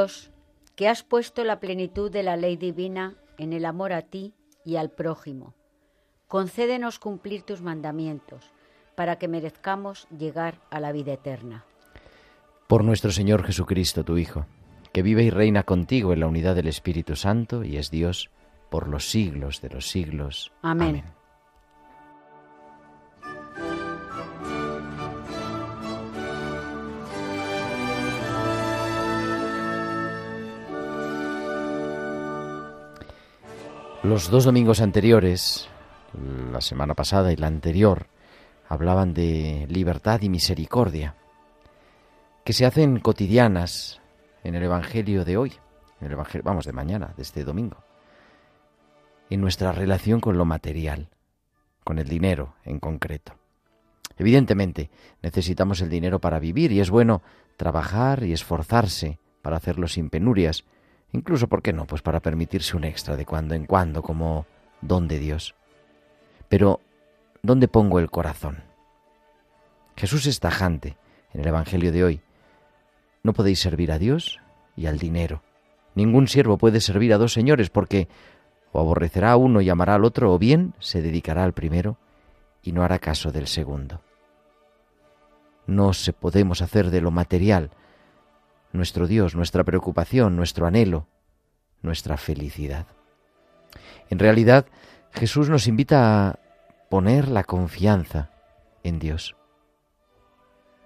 Dios, que has puesto la plenitud de la ley divina en el amor a ti y al prójimo, concédenos cumplir tus mandamientos para que merezcamos llegar a la vida eterna. Por nuestro Señor Jesucristo, tu Hijo, que vive y reina contigo en la unidad del Espíritu Santo y es Dios por los siglos de los siglos. Amén. Amén. Los dos domingos anteriores, la semana pasada y la anterior, hablaban de libertad y misericordia, que se hacen cotidianas en el Evangelio de hoy, en el Evangelio, vamos, de mañana, de este domingo, en nuestra relación con lo material, con el dinero en concreto. Evidentemente, necesitamos el dinero para vivir y es bueno trabajar y esforzarse para hacerlo sin penurias, Incluso, ¿por qué no? Pues para permitirse un extra de cuando en cuando como don de Dios. Pero, ¿dónde pongo el corazón? Jesús es tajante en el Evangelio de hoy. No podéis servir a Dios y al dinero. Ningún siervo puede servir a dos señores porque o aborrecerá a uno y amará al otro, o bien se dedicará al primero y no hará caso del segundo. No se podemos hacer de lo material nuestro Dios, nuestra preocupación, nuestro anhelo, nuestra felicidad. En realidad, Jesús nos invita a poner la confianza en Dios.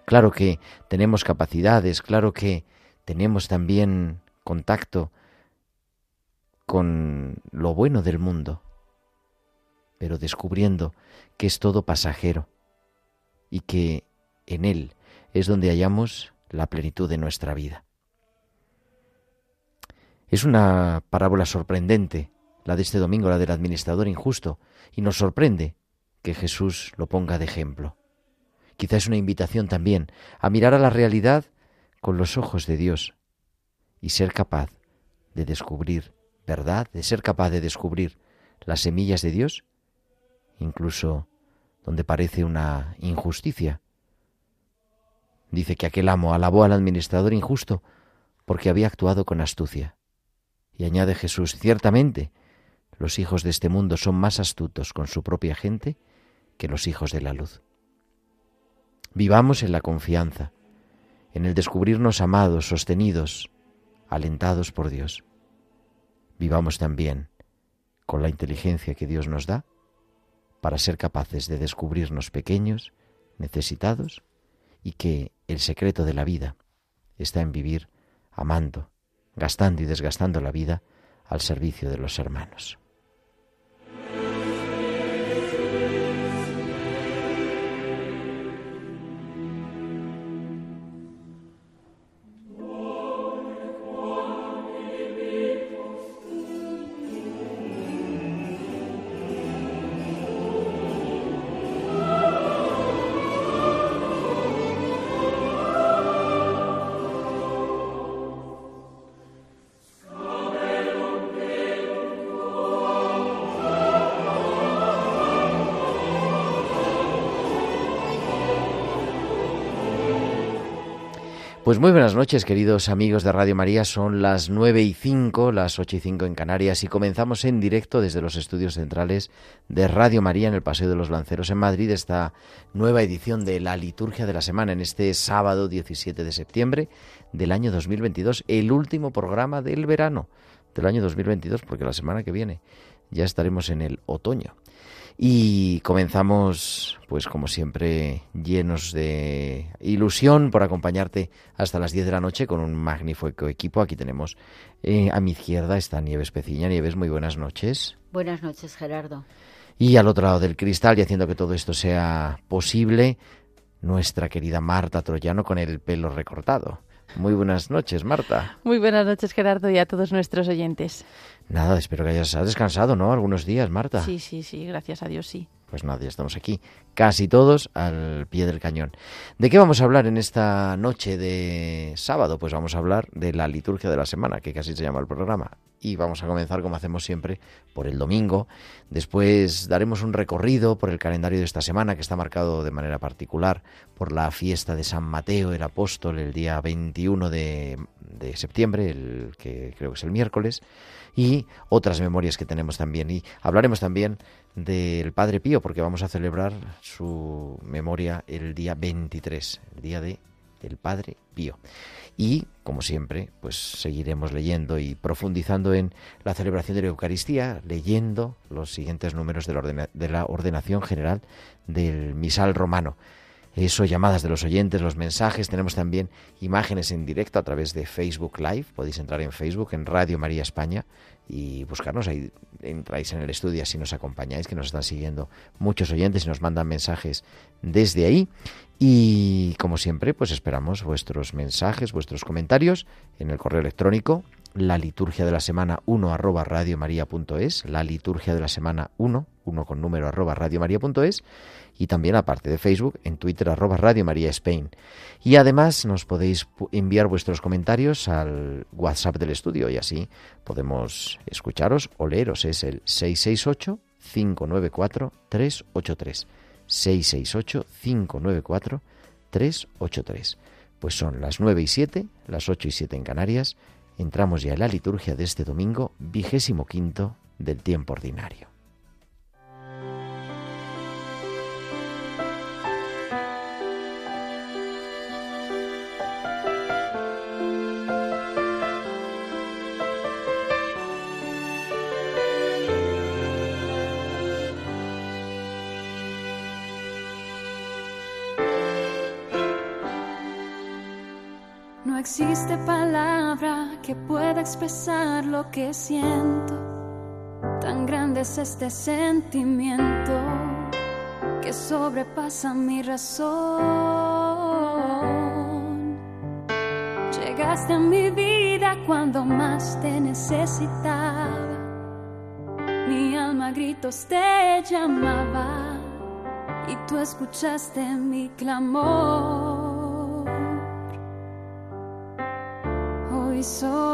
Claro que tenemos capacidades, claro que tenemos también contacto con lo bueno del mundo, pero descubriendo que es todo pasajero y que en Él es donde hallamos la plenitud de nuestra vida. Es una parábola sorprendente, la de este domingo, la del administrador injusto, y nos sorprende que Jesús lo ponga de ejemplo. Quizá es una invitación también a mirar a la realidad con los ojos de Dios y ser capaz de descubrir verdad, de ser capaz de descubrir las semillas de Dios, incluso donde parece una injusticia, Dice que aquel amo alabó al administrador injusto porque había actuado con astucia. Y añade Jesús, ciertamente, los hijos de este mundo son más astutos con su propia gente que los hijos de la luz. Vivamos en la confianza, en el descubrirnos amados, sostenidos, alentados por Dios. Vivamos también con la inteligencia que Dios nos da para ser capaces de descubrirnos pequeños, necesitados, y que el secreto de la vida está en vivir amando, gastando y desgastando la vida al servicio de los hermanos. Pues muy buenas noches, queridos amigos de Radio María. Son las nueve y cinco, las ocho y cinco en Canarias, y comenzamos en directo desde los estudios centrales de Radio María en el Paseo de los Lanceros en Madrid esta nueva edición de la Liturgia de la Semana en este sábado 17 de septiembre del año 2022, el último programa del verano del año 2022, porque la semana que viene ya estaremos en el otoño. Y comenzamos, pues como siempre, llenos de ilusión por acompañarte hasta las 10 de la noche con un magnífico equipo. Aquí tenemos eh, a mi izquierda está Nieves Peciña. Nieves, muy buenas noches. Buenas noches, Gerardo. Y al otro lado del cristal, y haciendo que todo esto sea posible, nuestra querida Marta Troyano con el pelo recortado. Muy buenas noches, Marta. Muy buenas noches, Gerardo, y a todos nuestros oyentes. Nada, espero que hayas descansado, ¿no? Algunos días, Marta. Sí, sí, sí, gracias a Dios, sí. Pues nada, ya estamos aquí, casi todos al pie del cañón. ¿De qué vamos a hablar en esta noche de sábado? Pues vamos a hablar de la liturgia de la semana, que casi se llama el programa y vamos a comenzar como hacemos siempre por el domingo. Después daremos un recorrido por el calendario de esta semana que está marcado de manera particular por la fiesta de San Mateo el Apóstol el día 21 de, de septiembre, el que creo que es el miércoles, y otras memorias que tenemos también. Y hablaremos también del Padre Pío porque vamos a celebrar su memoria el día 23, el día de el Padre Pío. Y, como siempre, pues seguiremos leyendo y profundizando en la celebración de la Eucaristía, leyendo los siguientes números de la, de la ordenación general del misal romano. Eso, llamadas de los oyentes, los mensajes. Tenemos también imágenes en directo a través de Facebook Live. Podéis entrar en Facebook, en Radio María España, y buscarnos. Ahí entráis en el estudio, así nos acompañáis, que nos están siguiendo muchos oyentes y nos mandan mensajes desde ahí. Y como siempre, pues esperamos vuestros mensajes, vuestros comentarios en el correo electrónico la liturgia de la semana 1 arroba radiomaria.es, la liturgia de la semana 1, 1 con número arroba radiomaria.es y también aparte de Facebook en Twitter arroba Radio María. Y además nos podéis enviar vuestros comentarios al WhatsApp del estudio y así podemos escucharos o leeros. Es el 668 594 383. 668-594-383. Pues son las 9 y 7, las 8 y 7 en Canarias. Entramos ya en la liturgia de este domingo, vigésimo quinto del tiempo ordinario. Expresar lo que siento. Tan grande es este sentimiento que sobrepasa mi razón. Llegaste a mi vida cuando más te necesitaba. Mi alma a gritos te llamaba y tú escuchaste mi clamor. solo sé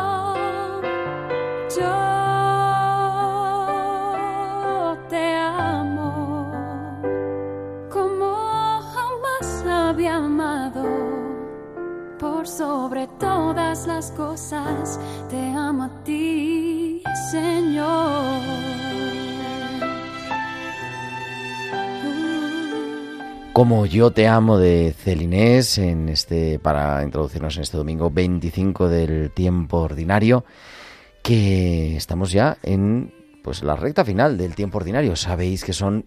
Sobre todas las cosas, te amo a ti, Señor. Como yo te amo de Celinés en este para introducirnos en este domingo 25 del tiempo ordinario que estamos ya en pues la recta final del tiempo ordinario. Sabéis que son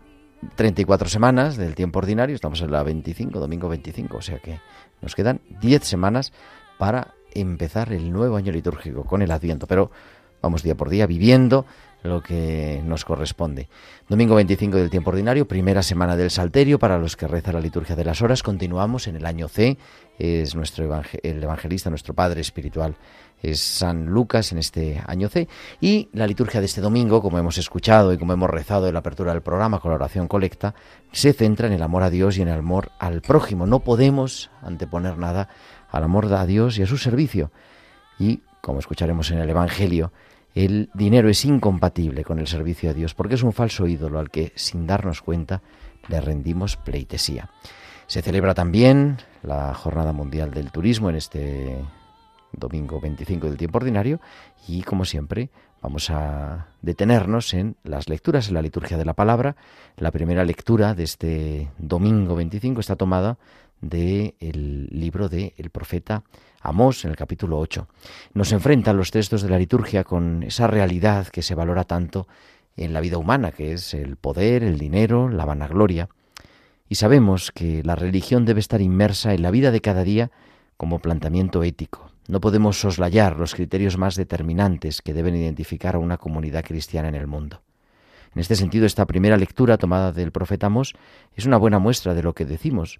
34 semanas del tiempo ordinario, estamos en la 25, domingo 25, o sea que nos quedan 10 semanas para empezar el nuevo año litúrgico con el Adviento, pero vamos día por día viviendo lo que nos corresponde. Domingo 25 del tiempo ordinario, primera semana del Salterio para los que reza la liturgia de las horas. Continuamos en el año C, es nuestro el evangelista, nuestro padre espiritual es San Lucas en este año C. Y la liturgia de este domingo, como hemos escuchado y como hemos rezado en la apertura del programa con la oración colecta, se centra en el amor a Dios y en el amor al prójimo. No podemos anteponer nada al amor a Dios y a su servicio. Y, como escucharemos en el Evangelio, el dinero es incompatible con el servicio a Dios porque es un falso ídolo al que, sin darnos cuenta, le rendimos pleitesía. Se celebra también la Jornada Mundial del Turismo en este domingo 25 del tiempo ordinario, y como siempre vamos a detenernos en las lecturas en la liturgia de la palabra. La primera lectura de este domingo 25 está tomada del libro del el profeta Amós en el capítulo 8. Nos enfrentan los textos de la liturgia con esa realidad que se valora tanto en la vida humana, que es el poder, el dinero, la vanagloria. Y sabemos que la religión debe estar inmersa en la vida de cada día como planteamiento ético. No podemos soslayar los criterios más determinantes que deben identificar a una comunidad cristiana en el mundo. En este sentido, esta primera lectura tomada del profeta Amós es una buena muestra de lo que decimos.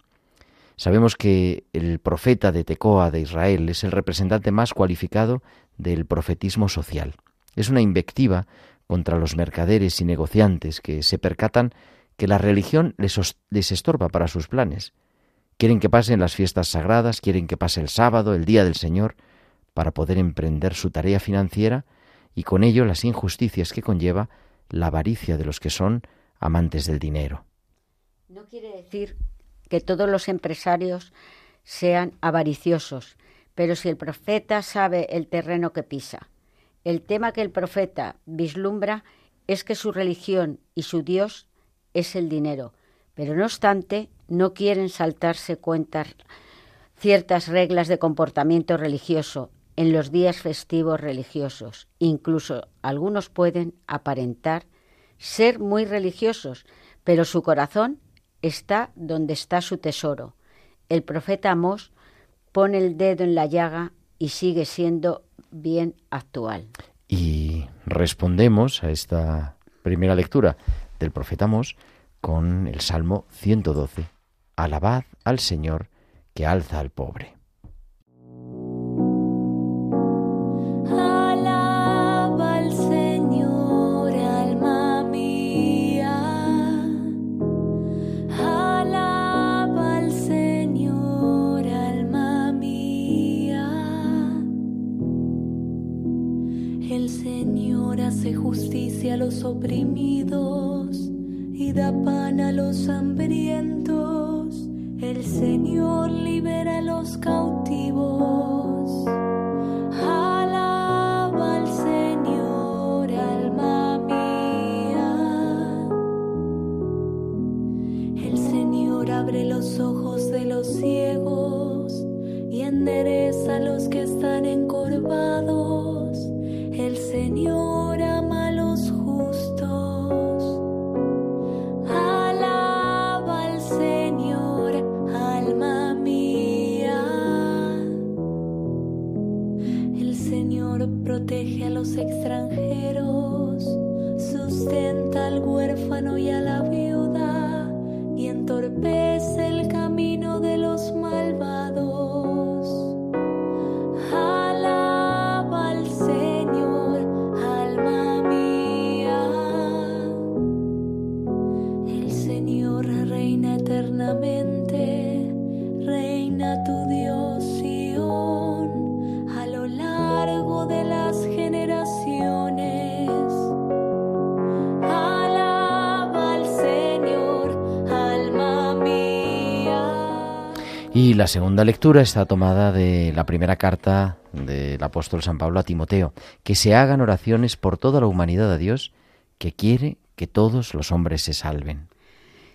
Sabemos que el profeta de Tecoa de Israel es el representante más cualificado del profetismo social. Es una invectiva contra los mercaderes y negociantes que se percatan que la religión les, les estorba para sus planes. Quieren que pasen las fiestas sagradas, quieren que pase el sábado, el día del Señor, para poder emprender su tarea financiera y con ello las injusticias que conlleva la avaricia de los que son amantes del dinero. No quiere decir que todos los empresarios sean avariciosos, pero si el profeta sabe el terreno que pisa, el tema que el profeta vislumbra es que su religión y su Dios es el dinero, pero no obstante no quieren saltarse cuentas ciertas reglas de comportamiento religioso en los días festivos religiosos. Incluso algunos pueden aparentar ser muy religiosos, pero su corazón está donde está su tesoro. El profeta Amós pone el dedo en la llaga y sigue siendo bien actual. Y respondemos a esta primera lectura del profeta Amós con el Salmo 112. Alabad al Señor que alza al pobre. Alaba al Señor, alma mía. Alaba al Señor, alma mía. El Señor hace justicia a los oprimidos da pan a los hambrientos. El Señor libera a los cautivos. Y la segunda lectura está tomada de la primera carta del apóstol San Pablo a Timoteo, que se hagan oraciones por toda la humanidad a Dios, que quiere que todos los hombres se salven.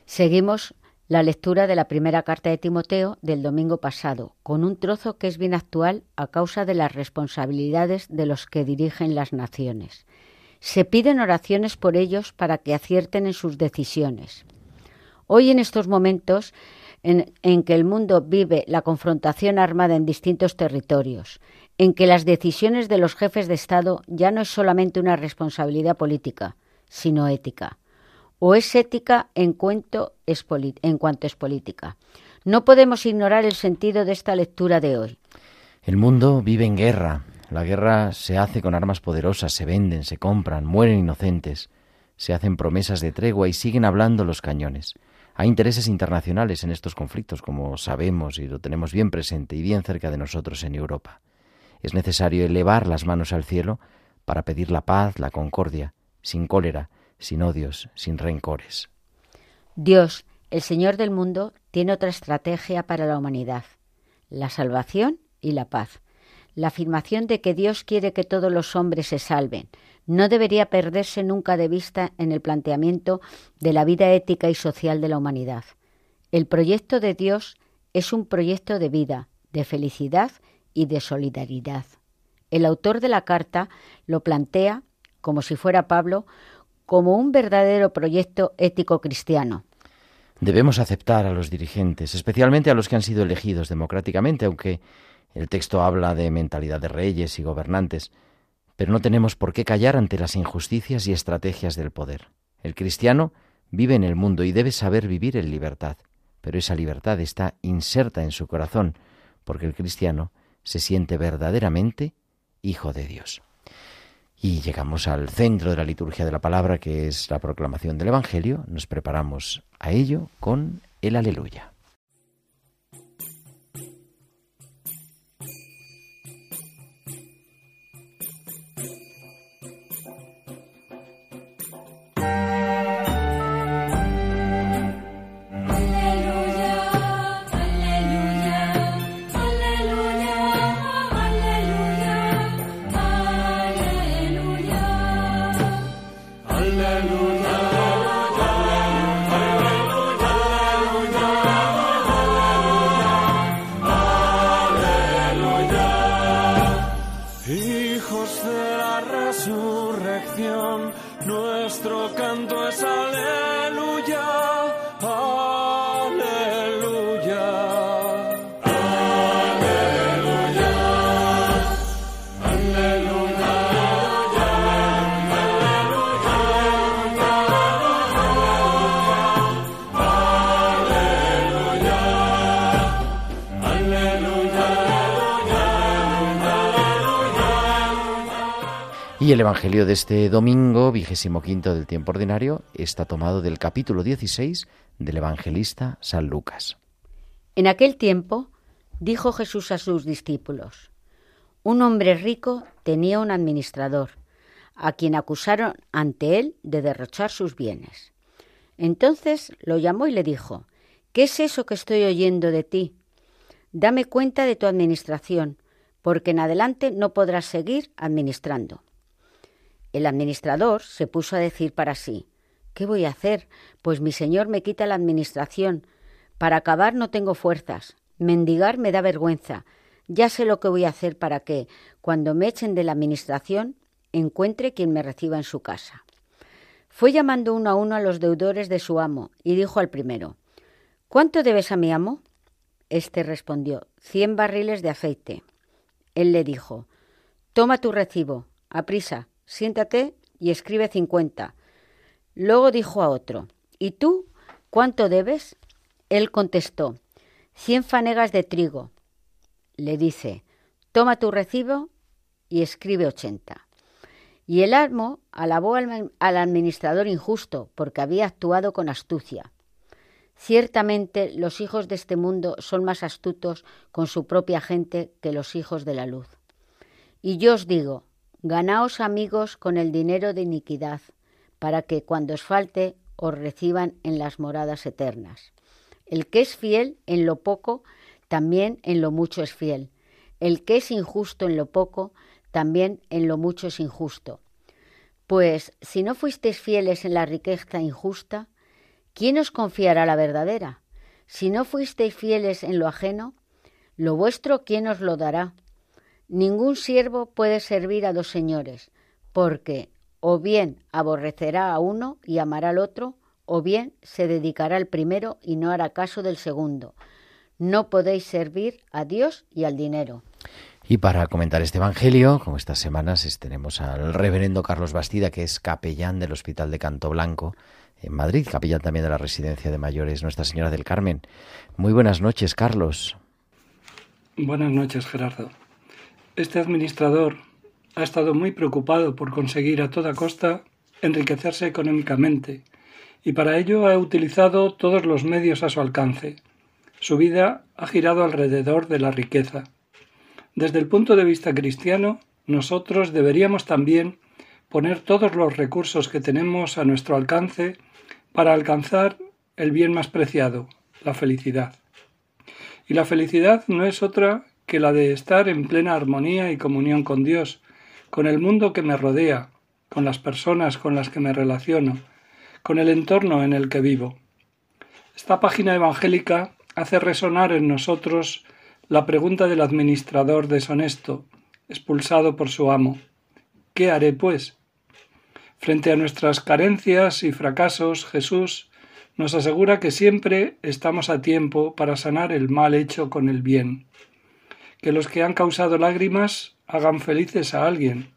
Seguimos la lectura de la primera carta de Timoteo del domingo pasado, con un trozo que es bien actual a causa de las responsabilidades de los que dirigen las naciones. Se piden oraciones por ellos para que acierten en sus decisiones. Hoy en estos momentos en, que el mundo vive la confrontación armada en distintos territorios, en que las decisiones de los jefes de Estado ya no es solamente una responsabilidad política, sino ética. O es ética en cuanto es política. No podemos ignorar el sentido de esta lectura de hoy. El mundo vive en guerra. La guerra se hace con armas poderosas, se venden, se compran, mueren inocentes, se hacen promesas de tregua y siguen hablando los cañones. Hay intereses internacionales en estos conflictos, como sabemos y lo tenemos bien presente y bien cerca de nosotros en Europa. Es necesario elevar las manos al cielo para pedir la paz, la concordia, sin cólera, sin odios, sin rencores. Dios, el Señor del mundo, tiene otra estrategia para la humanidad, la salvación y la paz. La afirmación de que Dios quiere que todos los hombres se salven no debería perderse nunca de vista en el planteamiento de la vida ética y social de la humanidad. El proyecto de Dios es un proyecto de vida, de felicidad y de solidaridad. El autor de la carta lo plantea, como si fuera Pablo, como un verdadero proyecto ético cristiano. Debemos aceptar a los dirigentes, especialmente a los que han sido elegidos democráticamente, aunque el texto habla de mentalidad de reyes y gobernantes, pero no tenemos por qué callar ante las injusticias y estrategias del poder. El cristiano vive en el mundo y debe saber vivir en libertad, pero esa libertad está inserta en su corazón, porque el cristiano se siente verdaderamente hijo de Dios. Y llegamos al centro de la liturgia de la palabra, que es la proclamación del Evangelio. Nos preparamos a ello con el aleluya. Evangelio de este domingo, vigésimo quinto del tiempo ordinario, está tomado del capítulo 16 del evangelista San Lucas. En aquel tiempo dijo Jesús a sus discípulos, un hombre rico tenía un administrador, a quien acusaron ante él de derrochar sus bienes. Entonces lo llamó y le dijo, ¿qué es eso que estoy oyendo de ti? Dame cuenta de tu administración, porque en adelante no podrás seguir administrando. El administrador se puso a decir para sí ¿Qué voy a hacer? Pues mi señor me quita la administración. Para acabar no tengo fuerzas. Mendigar me da vergüenza. Ya sé lo que voy a hacer para que, cuando me echen de la administración, encuentre quien me reciba en su casa. Fue llamando uno a uno a los deudores de su amo y dijo al primero ¿Cuánto debes a mi amo? Este respondió Cien barriles de aceite. Él le dijo Toma tu recibo, aprisa, siéntate y escribe cincuenta. Luego dijo a otro, ¿y tú cuánto debes? Él contestó, cien fanegas de trigo. Le dice, toma tu recibo y escribe ochenta. Y el amo alabó al, al administrador injusto porque había actuado con astucia. Ciertamente los hijos de este mundo son más astutos con su propia gente que los hijos de la luz. Y yo os digo, Ganaos amigos con el dinero de iniquidad, para que cuando os falte os reciban en las moradas eternas. El que es fiel en lo poco, también en lo mucho es fiel. El que es injusto en lo poco, también en lo mucho es injusto. Pues si no fuisteis fieles en la riqueza injusta, ¿quién os confiará la verdadera? Si no fuisteis fieles en lo ajeno, lo vuestro, ¿quién os lo dará? Ningún siervo puede servir a dos señores, porque o bien aborrecerá a uno y amará al otro, o bien se dedicará al primero y no hará caso del segundo. No podéis servir a Dios y al dinero. Y para comentar este Evangelio, como estas semanas, tenemos al reverendo Carlos Bastida, que es capellán del Hospital de Canto Blanco en Madrid, capellán también de la Residencia de Mayores Nuestra Señora del Carmen. Muy buenas noches, Carlos. Buenas noches, Gerardo. Este administrador ha estado muy preocupado por conseguir a toda costa enriquecerse económicamente y para ello ha utilizado todos los medios a su alcance. Su vida ha girado alrededor de la riqueza. Desde el punto de vista cristiano, nosotros deberíamos también poner todos los recursos que tenemos a nuestro alcance para alcanzar el bien más preciado, la felicidad. Y la felicidad no es otra que la de estar en plena armonía y comunión con Dios, con el mundo que me rodea, con las personas con las que me relaciono, con el entorno en el que vivo. Esta página evangélica hace resonar en nosotros la pregunta del administrador deshonesto, expulsado por su amo. ¿Qué haré, pues? Frente a nuestras carencias y fracasos, Jesús nos asegura que siempre estamos a tiempo para sanar el mal hecho con el bien. Que los que han causado lágrimas hagan felices a alguien,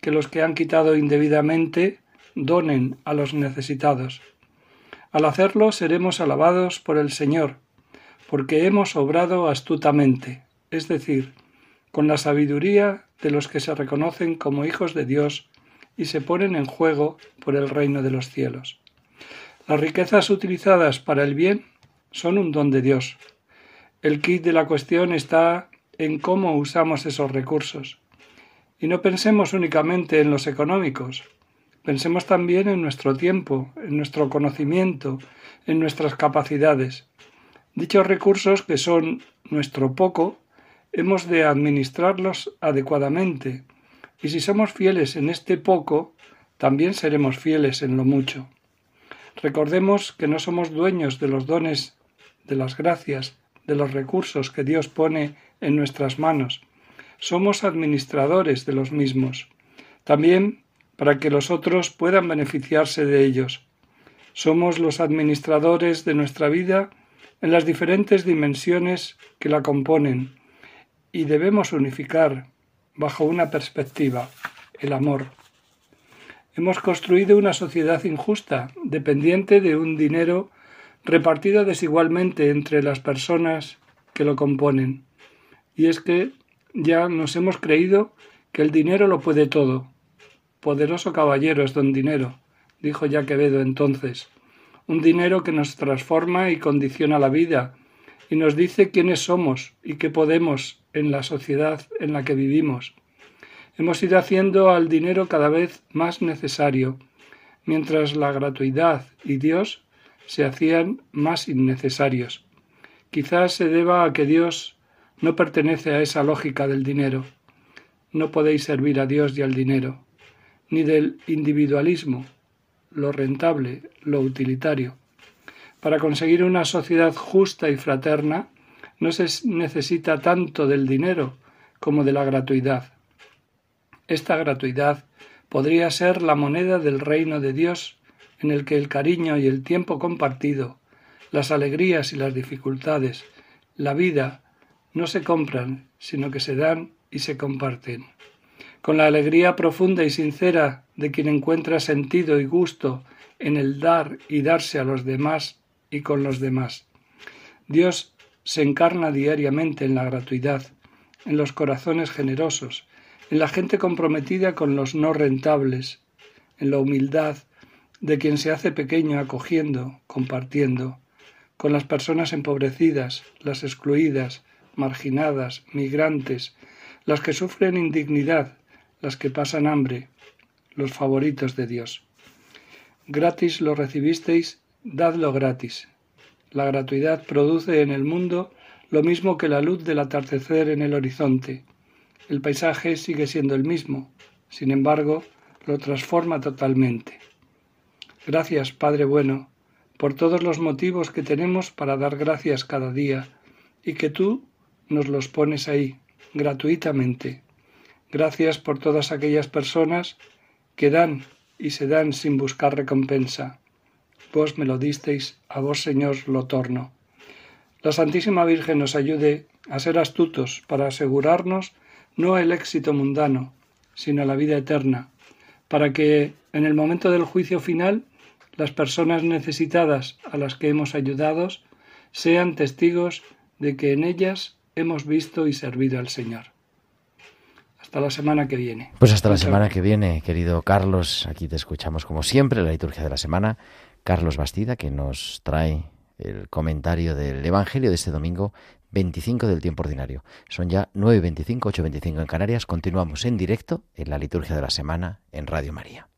que los que han quitado indebidamente donen a los necesitados. Al hacerlo seremos alabados por el Señor, porque hemos obrado astutamente, es decir, con la sabiduría de los que se reconocen como hijos de Dios y se ponen en juego por el reino de los cielos. Las riquezas utilizadas para el bien son un don de Dios. El kit de la cuestión está en cómo usamos esos recursos. Y no pensemos únicamente en los económicos, pensemos también en nuestro tiempo, en nuestro conocimiento, en nuestras capacidades. Dichos recursos, que son nuestro poco, hemos de administrarlos adecuadamente, y si somos fieles en este poco, también seremos fieles en lo mucho. Recordemos que no somos dueños de los dones, de las gracias, de los recursos que Dios pone en nuestras manos. Somos administradores de los mismos, también para que los otros puedan beneficiarse de ellos. Somos los administradores de nuestra vida en las diferentes dimensiones que la componen y debemos unificar bajo una perspectiva, el amor. Hemos construido una sociedad injusta, dependiente de un dinero repartido desigualmente entre las personas que lo componen. Y es que ya nos hemos creído que el dinero lo puede todo. Poderoso caballero es don dinero, dijo ya Quevedo entonces. Un dinero que nos transforma y condiciona la vida, y nos dice quiénes somos y qué podemos en la sociedad en la que vivimos. Hemos ido haciendo al dinero cada vez más necesario, mientras la gratuidad y Dios se hacían más innecesarios. Quizás se deba a que Dios no pertenece a esa lógica del dinero. No podéis servir a Dios y al dinero, ni del individualismo, lo rentable, lo utilitario. Para conseguir una sociedad justa y fraterna no se necesita tanto del dinero como de la gratuidad. Esta gratuidad podría ser la moneda del reino de Dios en el que el cariño y el tiempo compartido, las alegrías y las dificultades, la vida, no se compran, sino que se dan y se comparten. Con la alegría profunda y sincera de quien encuentra sentido y gusto en el dar y darse a los demás y con los demás. Dios se encarna diariamente en la gratuidad, en los corazones generosos, en la gente comprometida con los no rentables, en la humildad de quien se hace pequeño acogiendo, compartiendo, con las personas empobrecidas, las excluidas, marginadas, migrantes, las que sufren indignidad, las que pasan hambre, los favoritos de Dios. Gratis lo recibisteis, dadlo gratis. La gratuidad produce en el mundo lo mismo que la luz del atardecer en el horizonte. El paisaje sigue siendo el mismo, sin embargo, lo transforma totalmente. Gracias, Padre bueno, por todos los motivos que tenemos para dar gracias cada día y que tú nos los pones ahí, gratuitamente. Gracias por todas aquellas personas que dan y se dan sin buscar recompensa. Vos me lo disteis, a vos Señor lo torno. La Santísima Virgen nos ayude a ser astutos para asegurarnos no el éxito mundano, sino la vida eterna, para que en el momento del juicio final las personas necesitadas a las que hemos ayudado sean testigos de que en ellas hemos visto y servido al Señor. Hasta la semana que viene. Pues hasta la semana que viene, querido Carlos. Aquí te escuchamos como siempre, la liturgia de la semana. Carlos Bastida, que nos trae el comentario del Evangelio de este domingo 25 del tiempo ordinario. Son ya 9.25, 8.25 en Canarias. Continuamos en directo en la liturgia de la semana en Radio María.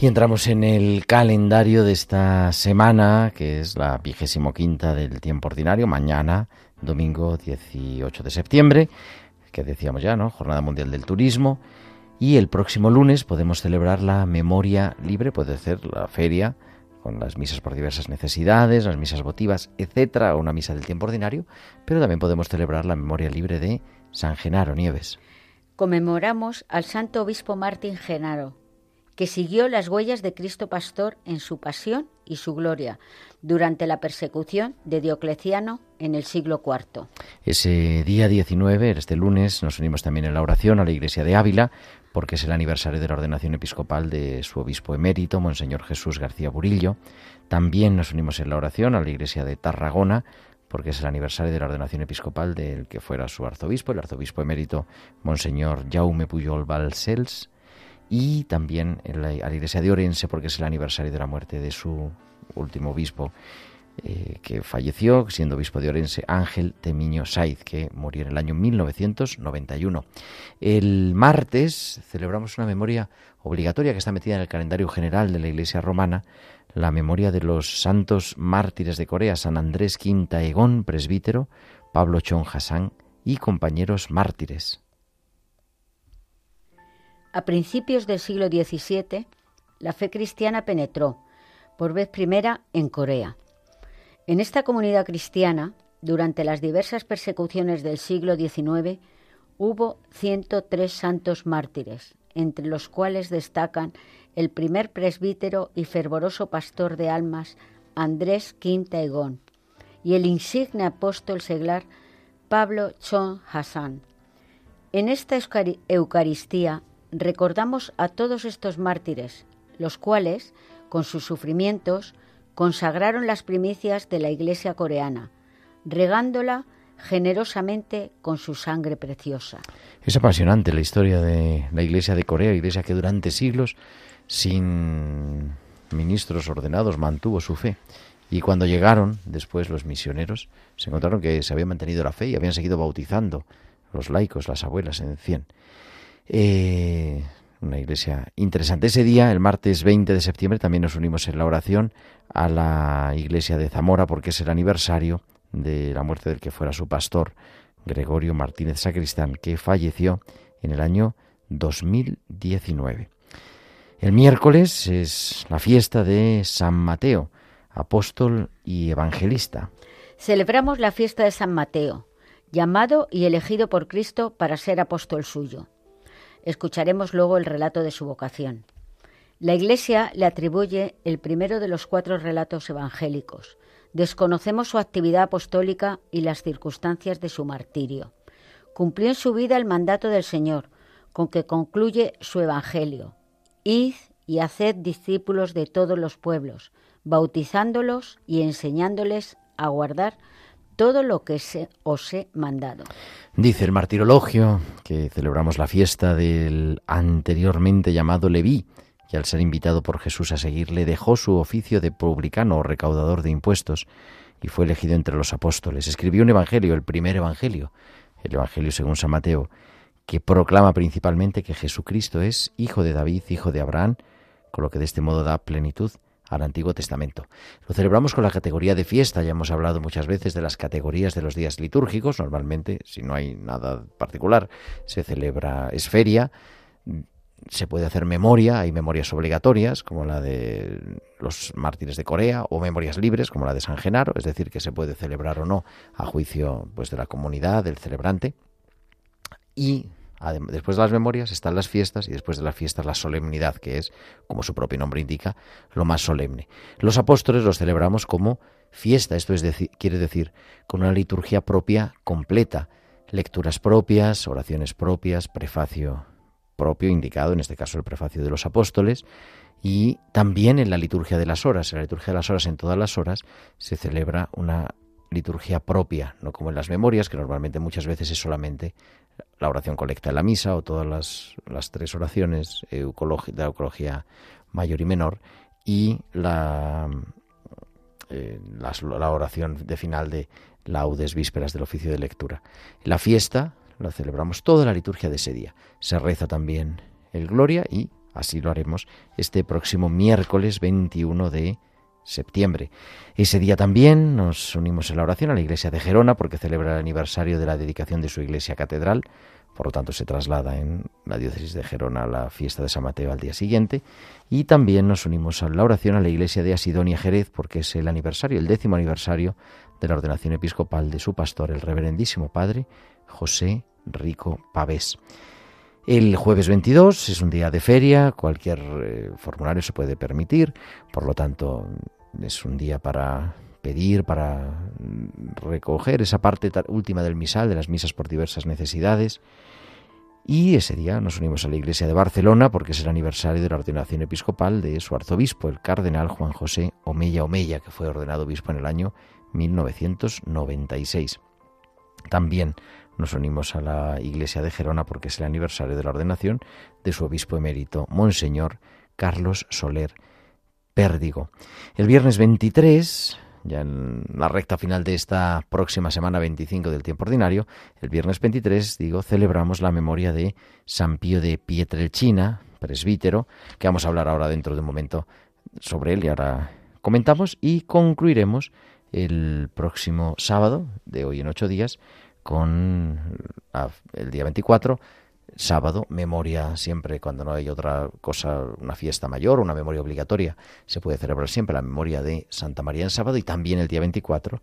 Y entramos en el calendario de esta semana, que es la vigésimo quinta del tiempo ordinario, mañana, domingo 18 de septiembre, que decíamos ya, ¿no? Jornada Mundial del Turismo. Y el próximo lunes podemos celebrar la memoria libre, puede ser la feria, con las misas por diversas necesidades, las misas votivas, etcétera, o una misa del tiempo ordinario, pero también podemos celebrar la memoria libre de San Genaro Nieves. Conmemoramos al santo obispo Martín Genaro, que siguió las huellas de Cristo Pastor en su pasión y su gloria durante la persecución de Diocleciano en el siglo IV. Ese día 19, este lunes, nos unimos también en la oración a la iglesia de Ávila, porque es el aniversario de la ordenación episcopal de su obispo emérito, Monseñor Jesús García Burillo. También nos unimos en la oración a la iglesia de Tarragona, porque es el aniversario de la ordenación episcopal del que fuera su arzobispo, el arzobispo emérito, Monseñor Jaume Puyol Balcells y también a la iglesia de Orense porque es el aniversario de la muerte de su último obispo eh, que falleció siendo obispo de Orense, Ángel Temiño Saiz, que murió en el año 1991. El martes celebramos una memoria obligatoria que está metida en el calendario general de la Iglesia romana, la memoria de los santos mártires de Corea, San Andrés Quinta Egón, presbítero, Pablo Chon Hassan y compañeros mártires. A principios del siglo XVII, la fe cristiana penetró, por vez primera, en Corea. En esta comunidad cristiana, durante las diversas persecuciones del siglo XIX, hubo 103 santos mártires, entre los cuales destacan el primer presbítero y fervoroso pastor de almas, Andrés Quinta Egón, y el insigne apóstol seglar Pablo Chon Hassan. En esta Eucaristía recordamos a todos estos mártires, los cuales, con sus sufrimientos, consagraron las primicias de la Iglesia coreana, regándola generosamente con su sangre preciosa. Es apasionante la historia de la Iglesia de Corea, iglesia que durante siglos, sin ministros ordenados, mantuvo su fe. Y cuando llegaron después los misioneros, se encontraron que se había mantenido la fe y habían seguido bautizando los laicos, las abuelas en 100. Eh, una iglesia interesante. Ese día, el martes 20 de septiembre, también nos unimos en la oración a la iglesia de Zamora porque es el aniversario de la muerte del que fuera su pastor, Gregorio Martínez Sacristán, que falleció en el año 2019. El miércoles es la fiesta de San Mateo, apóstol y evangelista. Celebramos la fiesta de San Mateo, llamado y elegido por Cristo para ser apóstol suyo. Escucharemos luego el relato de su vocación. La Iglesia le atribuye el primero de los cuatro relatos evangélicos. Desconocemos su actividad apostólica y las circunstancias de su martirio. Cumplió en su vida el mandato del Señor, con que concluye su Evangelio. Id y haced discípulos de todos los pueblos, bautizándolos y enseñándoles a guardar todo lo que se, os he mandado. Dice el martirologio que celebramos la fiesta del anteriormente llamado Leví, que al ser invitado por Jesús a seguirle dejó su oficio de publicano o recaudador de impuestos y fue elegido entre los apóstoles. Escribió un evangelio, el primer evangelio, el evangelio según San Mateo, que proclama principalmente que Jesucristo es hijo de David, hijo de Abraham, con lo que de este modo da plenitud al Antiguo Testamento. Lo celebramos con la categoría de fiesta, ya hemos hablado muchas veces de las categorías de los días litúrgicos, normalmente, si no hay nada particular, se celebra, es feria, se puede hacer memoria, hay memorias obligatorias, como la de los mártires de Corea, o memorias libres, como la de San Genaro, es decir, que se puede celebrar o no a juicio pues, de la comunidad, del celebrante. Y Después de las memorias están las fiestas y después de las fiestas la solemnidad, que es, como su propio nombre indica, lo más solemne. Los apóstoles los celebramos como fiesta, esto es quiere decir con una liturgia propia completa, lecturas propias, oraciones propias, prefacio propio indicado, en este caso el prefacio de los apóstoles, y también en la liturgia de las horas. En la liturgia de las horas, en todas las horas, se celebra una liturgia propia, no como en las memorias, que normalmente muchas veces es solamente la oración colecta de la misa o todas las, tres oraciones de la eucología mayor y menor y la, eh, la, oración de final de laudes vísperas del oficio de lectura. La fiesta la celebramos toda la liturgia de ese día. Se reza también el Gloria y así lo haremos este próximo miércoles 21 de septiembre. Ese día también nos unimos en la oración a la iglesia de Gerona porque celebra el aniversario de la dedicación de su iglesia catedral. Por lo tanto, se traslada en la diócesis de Gerona la fiesta de San Mateo al día siguiente. Y también nos unimos a la oración a la iglesia de Asidonia Jerez porque es el aniversario, el décimo aniversario de la ordenación episcopal de su pastor, el reverendísimo padre José Rico Pavés. El jueves 22 es un día de feria, cualquier eh, formulario se puede permitir, por lo tanto es un día para pedir, para recoger esa parte última del misal, de las misas por diversas necesidades. Y ese día nos unimos a la iglesia de Barcelona porque es el aniversario de la ordenación episcopal de su arzobispo, el cardenal Juan José Omeya Omeya, que fue ordenado obispo en el año 1996. También nos unimos a la iglesia de Gerona porque es el aniversario de la ordenación de su obispo emérito, Monseñor Carlos Soler El viernes 23, ya en la recta final de esta próxima semana 25 del tiempo ordinario, el viernes 23, digo, celebramos la memoria de San Pío de Pietrelcina, presbítero, que vamos a hablar ahora dentro de un momento sobre él y ahora comentamos y concluiremos el próximo sábado, de hoy en ocho días, con el día 24, sábado, memoria siempre cuando no hay otra cosa, una fiesta mayor, una memoria obligatoria, se puede celebrar siempre la memoria de Santa María en sábado y también el día 24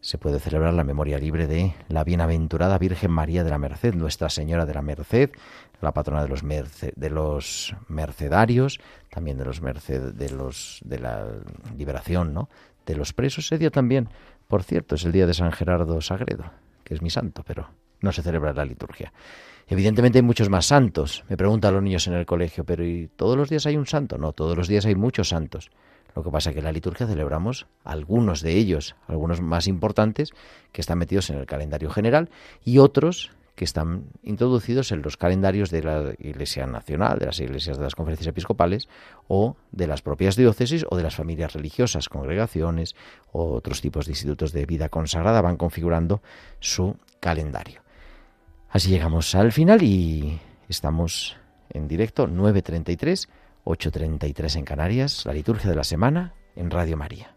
se puede celebrar la memoria libre de la bienaventurada Virgen María de la Merced, Nuestra Señora de la Merced, la patrona de los, de los mercedarios, también de los merced de los de la liberación, ¿no? De los presos. Ese día también, por cierto, es el día de San Gerardo Sagredo que es mi santo, pero no se celebra la liturgia. Evidentemente hay muchos más santos. Me preguntan los niños en el colegio, pero ¿y todos los días hay un santo? No, todos los días hay muchos santos. Lo que pasa es que en la liturgia celebramos algunos de ellos, algunos más importantes que están metidos en el calendario general y otros que están introducidos en los calendarios de la Iglesia Nacional, de las iglesias de las conferencias episcopales o de las propias diócesis o de las familias religiosas, congregaciones o otros tipos de institutos de vida consagrada van configurando su calendario. Así llegamos al final y estamos en directo 9.33, 8.33 en Canarias, la liturgia de la semana en Radio María.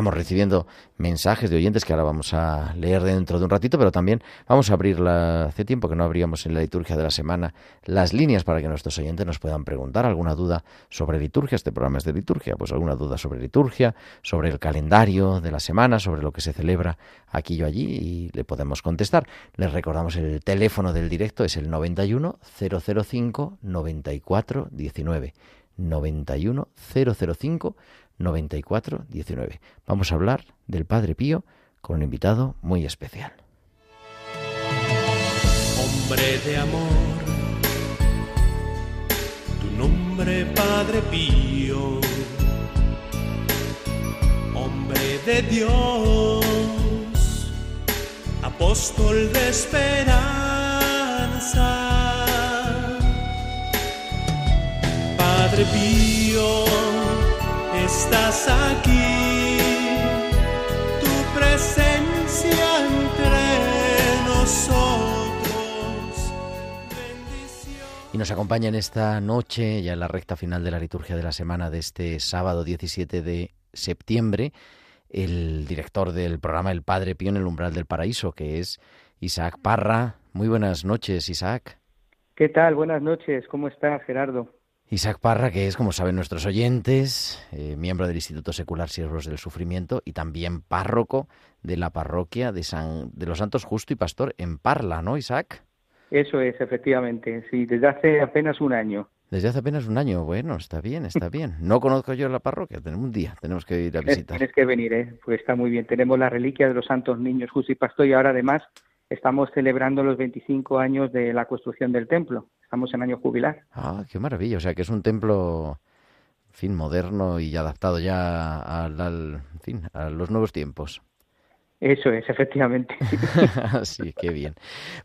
Estamos recibiendo mensajes de oyentes que ahora vamos a leer dentro de un ratito, pero también vamos a abrir, hace tiempo que no abríamos en la liturgia de la semana, las líneas para que nuestros oyentes nos puedan preguntar alguna duda sobre liturgia. Este programa es de liturgia, pues alguna duda sobre liturgia, sobre el calendario de la semana, sobre lo que se celebra aquí o allí y le podemos contestar. Les recordamos el teléfono del directo, es el 91 005 94 19. 91 005 94 19. Vamos a hablar del Padre Pío con un invitado muy especial. Hombre de amor, tu nombre Padre Pío, hombre de Dios, apóstol de esperanza. Padre Pío, estás aquí, tu presencia entre nosotros. Y nos acompaña en esta noche, ya en la recta final de la liturgia de la semana de este sábado 17 de septiembre, el director del programa El Padre Pío en el umbral del paraíso, que es Isaac Parra. Muy buenas noches, Isaac. ¿Qué tal? Buenas noches. ¿Cómo estás, Gerardo? Isaac Parra, que es, como saben nuestros oyentes, eh, miembro del Instituto Secular Siervos del Sufrimiento y también párroco de la parroquia de, San, de los Santos Justo y Pastor en Parla, ¿no, Isaac? Eso es, efectivamente, sí, desde hace apenas un año. Desde hace apenas un año, bueno, está bien, está bien. No conozco yo la parroquia, tenemos un día, tenemos que ir a visitar. Tienes que venir, ¿eh? pues está muy bien. Tenemos la reliquia de los santos niños Justo y Pastor y ahora además estamos celebrando los 25 años de la construcción del templo. Estamos en año jubilar. Ah, qué maravilla, o sea que es un templo, en fin, moderno y adaptado ya al, al en fin, a los nuevos tiempos. Eso es, efectivamente. sí, qué bien.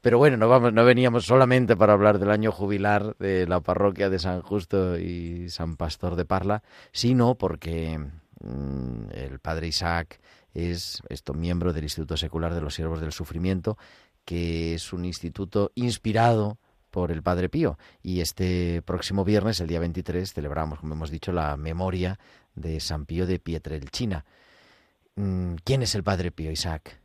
Pero bueno, no, vamos, no veníamos solamente para hablar del año jubilar de la parroquia de San Justo y San Pastor de Parla, sino porque mm, el padre Isaac es esto, miembro del Instituto Secular de los Siervos del Sufrimiento, que es un instituto inspirado por el Padre Pío. Y este próximo viernes, el día 23, celebramos, como hemos dicho, la memoria de San Pío de Pietrelcina. Mm, ¿Quién es el Padre Pío, Isaac?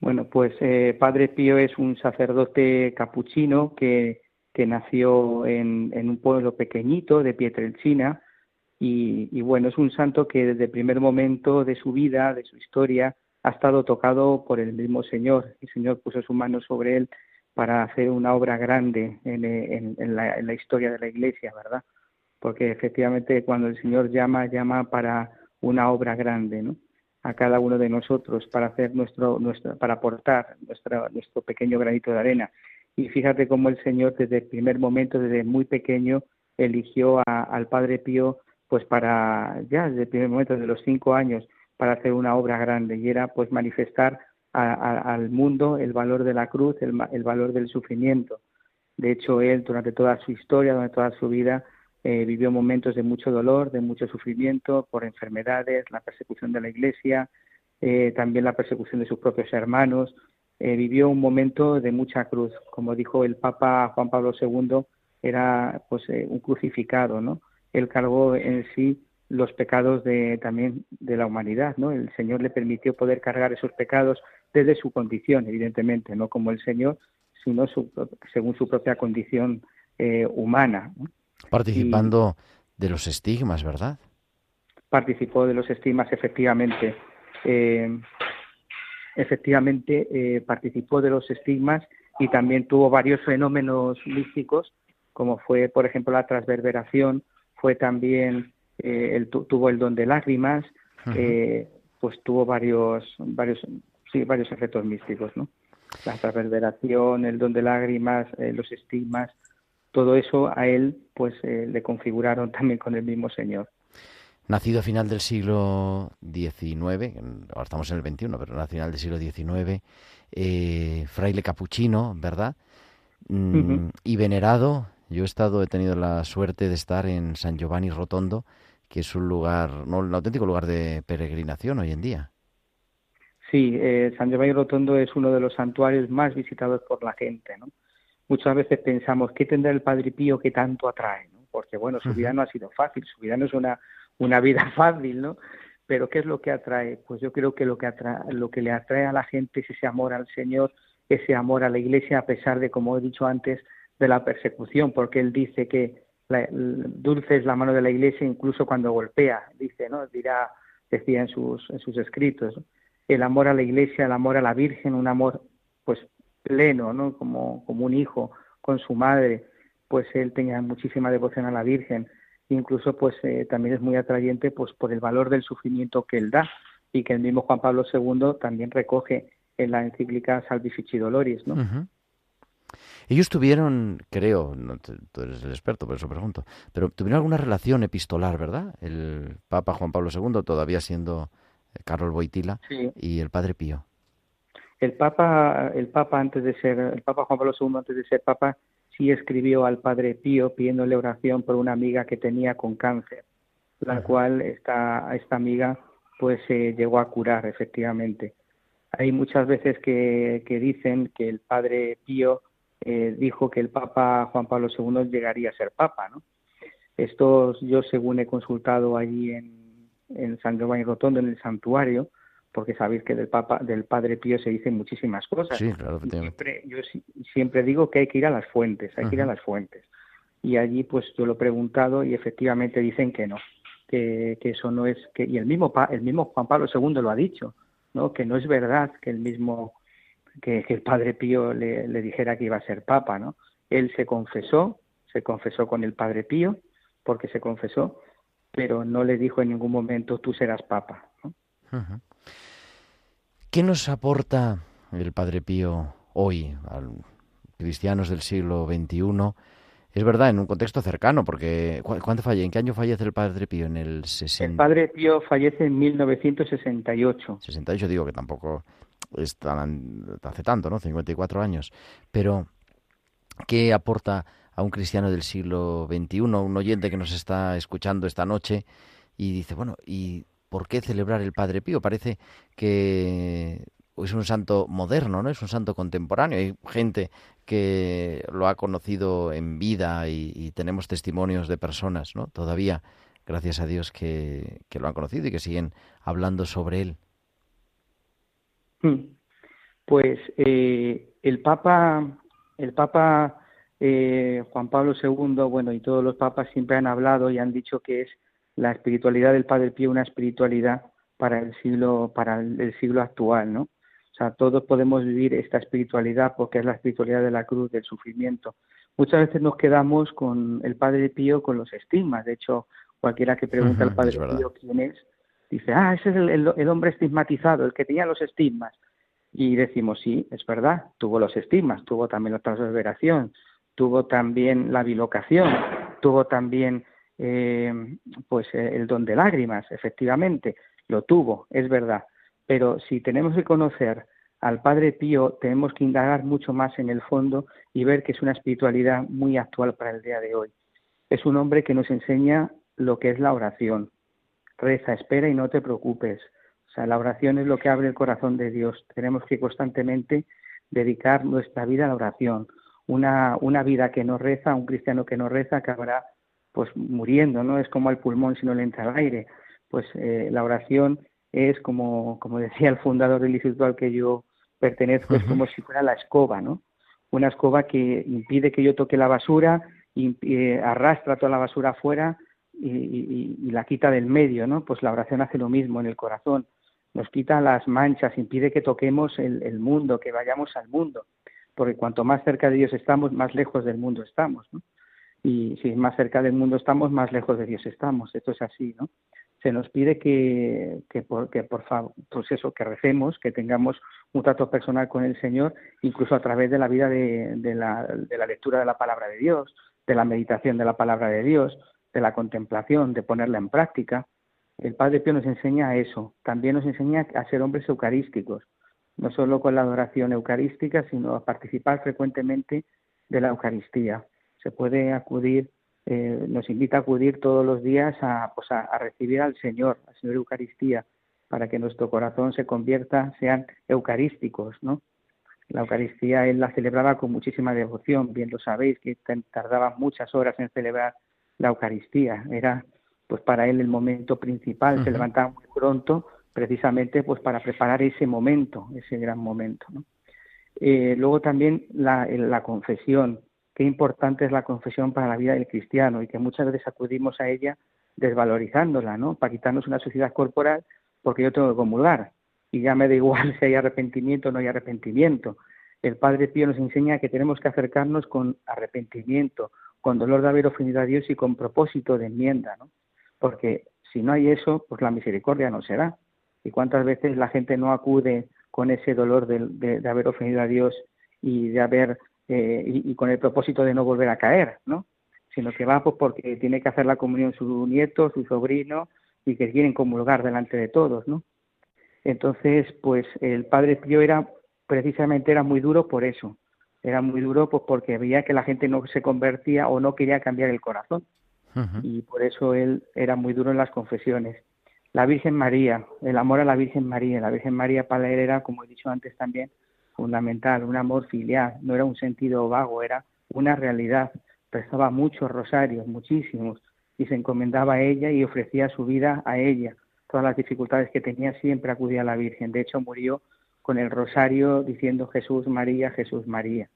Bueno, pues eh, Padre Pío es un sacerdote capuchino que, que nació en, en, un pueblo pequeñito de Pietrelcina y, bueno, es un santo que desde el primer momento de su vida, de su historia, ha estado tocado por el mismo Señor. El Señor puso su mano sobre él para hacer una obra grande en la historia de la Iglesia, ¿verdad? Porque efectivamente cuando el Señor llama, llama para una obra grande, ¿no? a cada uno de nosotros para hacer nuestro, nuestro para aportar nuestro, nuestro pequeño granito de arena. Y fíjate cómo el Señor desde el primer momento, desde muy pequeño, eligió a, al Padre Pío, pues para, ya desde el primer momento, de los cinco años, para hacer una obra grande y era pues manifestar al mundo el valor de la cruz, el, el valor del sufrimiento. De hecho, él durante toda su historia, durante toda su vida, eh, vivió momentos de mucho dolor, de mucho sufrimiento por enfermedades, la persecución de la Iglesia, eh, también la persecución de sus propios hermanos. Eh, vivió un momento de mucha cruz, como dijo el Papa Juan Pablo II, era pues eh, un crucificado, ¿no? Él cargó en sí los pecados de también de la humanidad, ¿no? El Señor le permitió poder cargar esos pecados desde su condición, evidentemente, no como el Señor, sino su, según su propia condición eh, humana. ¿no? Participando y, de los estigmas, ¿verdad? Participó de los estigmas, efectivamente. Eh, efectivamente, eh, participó de los estigmas y también tuvo varios fenómenos místicos, como fue, por ejemplo, la transverberación, fue también, eh, el, tuvo el don de lágrimas, -huh. pues tuvo varios, varios, sí, varios efectos místicos, ¿no? La transverberación, el don de lágrimas, los estigmas, todo eso a él pues eh, le configuraron también con el mismo Señor. Nacido a final del siglo XIX, ahora estamos en el XXI, pero a final del siglo XIX, eh, fraile capuchino, ¿verdad? Mm, uh -huh. Y venerado, yo he estado, he tenido la suerte de estar en San Giovanni Rotondo, que es un lugar, no, un auténtico lugar de peregrinación hoy en día. Sí, eh, San Giovanni Rotondo es uno de los santuarios más visitados por la gente, ¿no? muchas veces pensamos, ¿qué tendrá el Padre Pío que tanto atrae? ¿no? Porque, bueno, su vida no ha sido fácil, su vida no es una, una vida fácil, ¿no? Pero ¿qué es lo que atrae? Pues yo creo que lo que, atrae, lo que le atrae a la gente es ese amor al Señor, ese amor a la Iglesia, a pesar de, como he dicho antes, de la persecución, porque él dice que dulce es la mano de la Iglesia incluso cuando golpea, dice, ¿no? Dirá, decía en sus, escritos, el amor a la Iglesia, el amor a la Virgen, un amor pues pleno, ¿no? Como, como un hijo con su madre, pues él tenía muchísima devoción a la Virgen. Incluso, pues eh, también es muy atrayente, pues por el valor del sufrimiento que él da y que el mismo Juan Pablo II también recoge en la encíclica Salvifici Doloris, ¿no? Ellos tuvieron, creo, no, tú eres el experto, por eso pregunto, pero tuvieron alguna relación epistolar, ¿verdad? El Papa Juan Pablo II, todavía siendo Carlos Boitila, sí. y el Padre Pío. El Papa, el Papa antes de ser, el Papa Juan Pablo II antes de ser Papa, sí escribió al Padre Pío pidiéndole oración por una amiga que tenía con cáncer, la cual esta, esta amiga pues se eh, llegó a curar efectivamente. Hay muchas veces que, que dicen que el Padre Pío eh, dijo que el Papa Juan Pablo II llegaría a ser Papa, ¿no? Esto yo según he consultado allí en, en San Giovanni Rotondo, en el santuario, porque sabéis que del Papa, del Padre Pío se dicen muchísimas cosas. Sí, claro, siempre, yo siempre digo que hay que ir a las fuentes, hay que ir a las fuentes. y allí pues yo lo he preguntado y efectivamente dicen que no, que, que eso no es, que, y el mismo, el mismo Juan Pablo II lo ha dicho, ¿no? que no es verdad que el mismo, que, el Padre Pío le, le, dijera que iba a ser Papa, ¿no? Él se confesó, se confesó con el Padre Pío, porque se confesó, pero no le dijo en ningún momento tú serás Papa. ¿no? ¿Qué nos aporta el Padre Pío hoy a cristianos del siglo XXI? Es verdad, en un contexto cercano, porque ¿cuándo falle? ¿En qué año fallece el Padre Pío? En el 60... El Padre Pío fallece en 1968. 68, digo que tampoco es hace tanto, ¿no? 54 años. Pero, ¿qué aporta a un cristiano del siglo XXI, un oyente que nos está escuchando esta noche y dice, bueno, ¿y por qué celebrar el Padre Pío? Parece que es un santo moderno, ¿no? Es un santo contemporáneo. Hay gente que lo ha conocido en vida y, tenemos testimonios de personas, ¿no? Todavía, gracias a Dios, que, lo han conocido y que siguen hablando sobre él. Hmm. Pues eh, el Papa, el Papa eh, Juan Pablo II, bueno, y todos los papas siempre han hablado y han dicho que es la espiritualidad del Padre Pío una espiritualidad para el siglo, para el siglo actual, ¿no? sea, todos podemos vivir esta espiritualidad porque es la espiritualidad de la cruz, del sufrimiento. Muchas veces nos quedamos con el Padre Pío con los estigmas. De hecho, cualquiera que pregunta al Padre Pío quién es, dice, ah, ese es el, hombre estigmatizado, el que tenía los estigmas. Y decimos, sí, es verdad, tuvo los estigmas, tuvo también la transverberación, tuvo también la bilocación, tuvo también eh, pues el don de lágrimas, efectivamente, lo tuvo, es verdad pero si tenemos que conocer al Padre Pío, tenemos que indagar mucho más en el fondo y ver que es una espiritualidad muy actual para el día de hoy. Es un hombre que nos enseña lo que es la oración. Reza, espera y no te preocupes. O sea, la oración es lo que abre el corazón de Dios. Tenemos que constantemente dedicar nuestra vida a la oración. Una, una vida que no reza, un cristiano que no reza, acabará pues muriendo, no es como el pulmón si no le entra el aire. Pues eh, la oración es como, como decía el fundador del instituto al que yo pertenezco, es como si fuera la escoba, ¿no? Una escoba que impide que yo toque la basura, y, eh, arrastra toda la basura afuera y, la quita del medio, ¿no? Pues la oración hace lo mismo en el corazón, nos quita las manchas, impide que toquemos el, mundo, que vayamos al mundo, porque cuanto más cerca de Dios estamos, más lejos del mundo estamos, ¿no? Y si más cerca del mundo estamos, más lejos de Dios estamos. Esto es así, ¿no? se nos pide que, que, por, por favor, pues eso, que recemos, que tengamos un trato personal con el Señor, incluso a través de la vida de, de, la, de la lectura de la palabra de Dios, de la meditación de la palabra de Dios, de la contemplación, de ponerla en práctica. El Padre Pío nos enseña eso, también nos enseña a ser hombres eucarísticos, no solo con la adoración eucarística, sino a participar frecuentemente de la Eucaristía. Se puede acudir eh, nos invita a acudir todos los días a, pues a, recibir al Señor, al Señor Eucaristía, para que nuestro corazón se convierta, sean eucarísticos, ¿no? La Eucaristía él la celebraba con muchísima devoción, bien lo sabéis, que tardaba muchas horas en celebrar la Eucaristía. Era pues para él el momento principal, se levantaba muy pronto precisamente pues para preparar ese momento, ese gran momento. ¿no? Eh, luego también la, la confesión, qué importante es la confesión para la vida del cristiano y que muchas veces acudimos a ella desvalorizándola, ¿no? Para quitarnos una sociedad corporal porque yo tengo que comulgar y ya me da igual si hay arrepentimiento o no hay arrepentimiento. El Padre Pío nos enseña que tenemos que acercarnos con arrepentimiento, con dolor de haber ofendido a Dios y con propósito de enmienda, ¿no? Porque si no hay eso, pues la misericordia no será. ¿Y cuántas veces la gente no acude con ese dolor de, haber ofendido a Dios y de haber eh, y, con el propósito de no volver a caer, ¿no? Sino que va pues porque tiene que hacer la comunión su nieto, su sobrino y que quieren comulgar delante de todos, ¿no? Entonces, pues el padre Pío era precisamente era muy duro por eso. Era muy duro pues porque veía que la gente no se convertía o no quería cambiar el corazón. Y por eso él era muy duro en las confesiones. La Virgen María, el amor a la Virgen María. La Virgen María para él era, como he dicho antes también, fundamental, un amor filial, no era un sentido vago, era una realidad. Rezaba muchos rosarios, muchísimos, y se encomendaba a ella y ofrecía su vida a ella. Todas las dificultades que tenía siempre acudía a la Virgen. De hecho, murió con el rosario diciendo Jesús María, Jesús María.